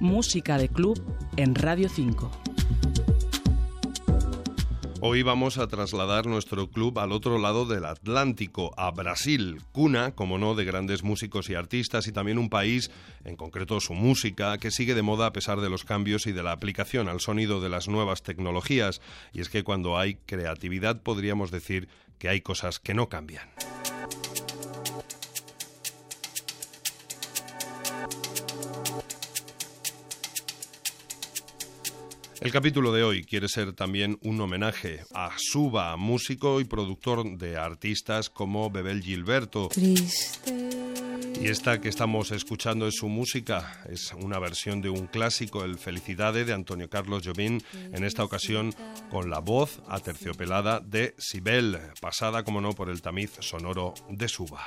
Música de club en Radio 5. Hoy vamos a trasladar nuestro club al otro lado del Atlántico, a Brasil, cuna, como no, de grandes músicos y artistas y también un país, en concreto su música, que sigue de moda a pesar de los cambios y de la aplicación al sonido de las nuevas tecnologías. Y es que cuando hay creatividad podríamos decir que hay cosas que no cambian. El capítulo de hoy quiere ser también un homenaje a Suba, músico y productor de artistas como Bebel Gilberto. Y esta que estamos escuchando es su música, es una versión de un clásico, el Felicidade de Antonio Carlos Jobim, en esta ocasión con la voz aterciopelada de Sibel, pasada como no por el tamiz sonoro de Suba.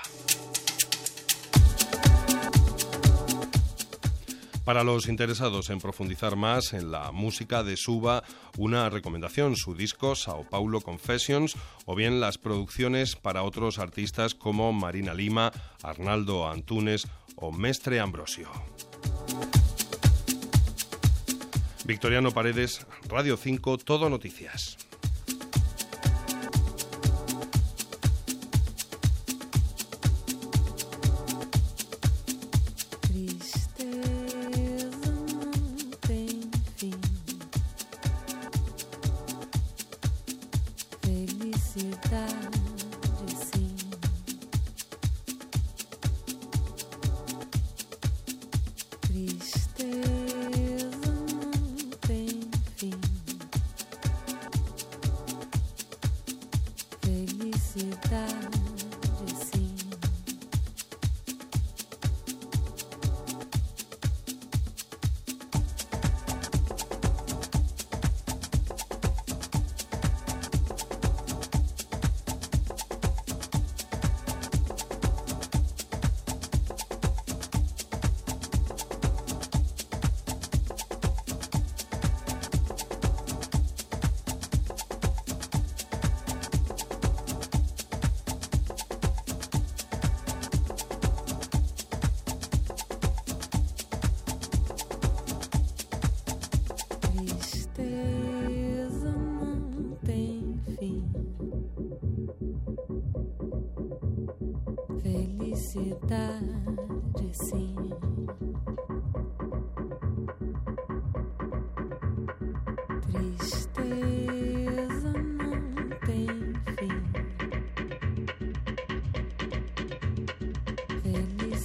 Para los interesados en profundizar más en la música de Suba, una recomendación, su disco Sao Paulo Confessions o bien las producciones para otros artistas como Marina Lima, Arnaldo Antunes o Mestre Ambrosio. Victoriano Paredes, Radio 5, Todo Noticias. Felicidade,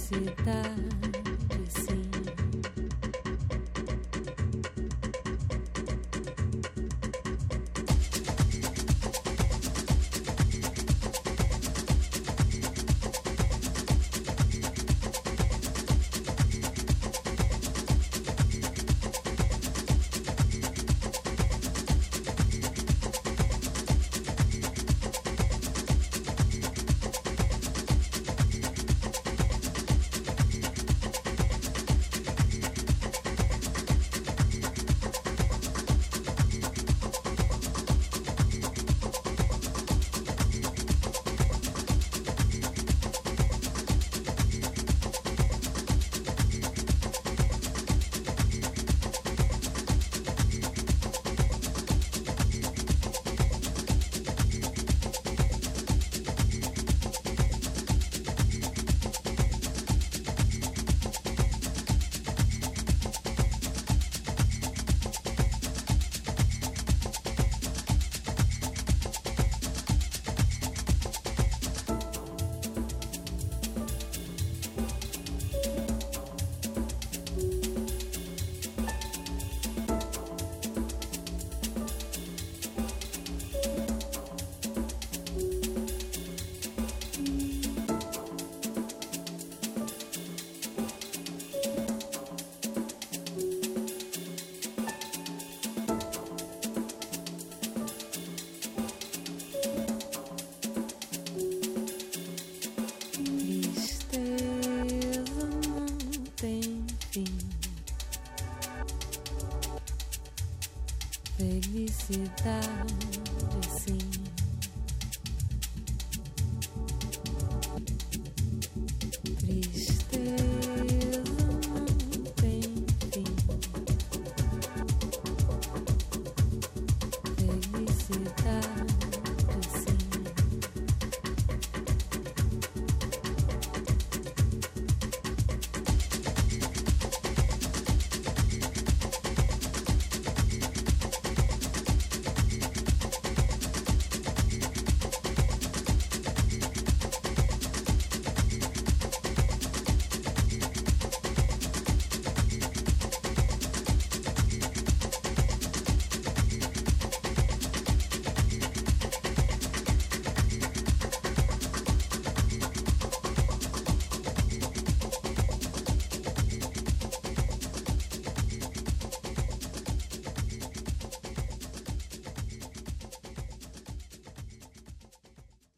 Felicidade. Felicidade, sim.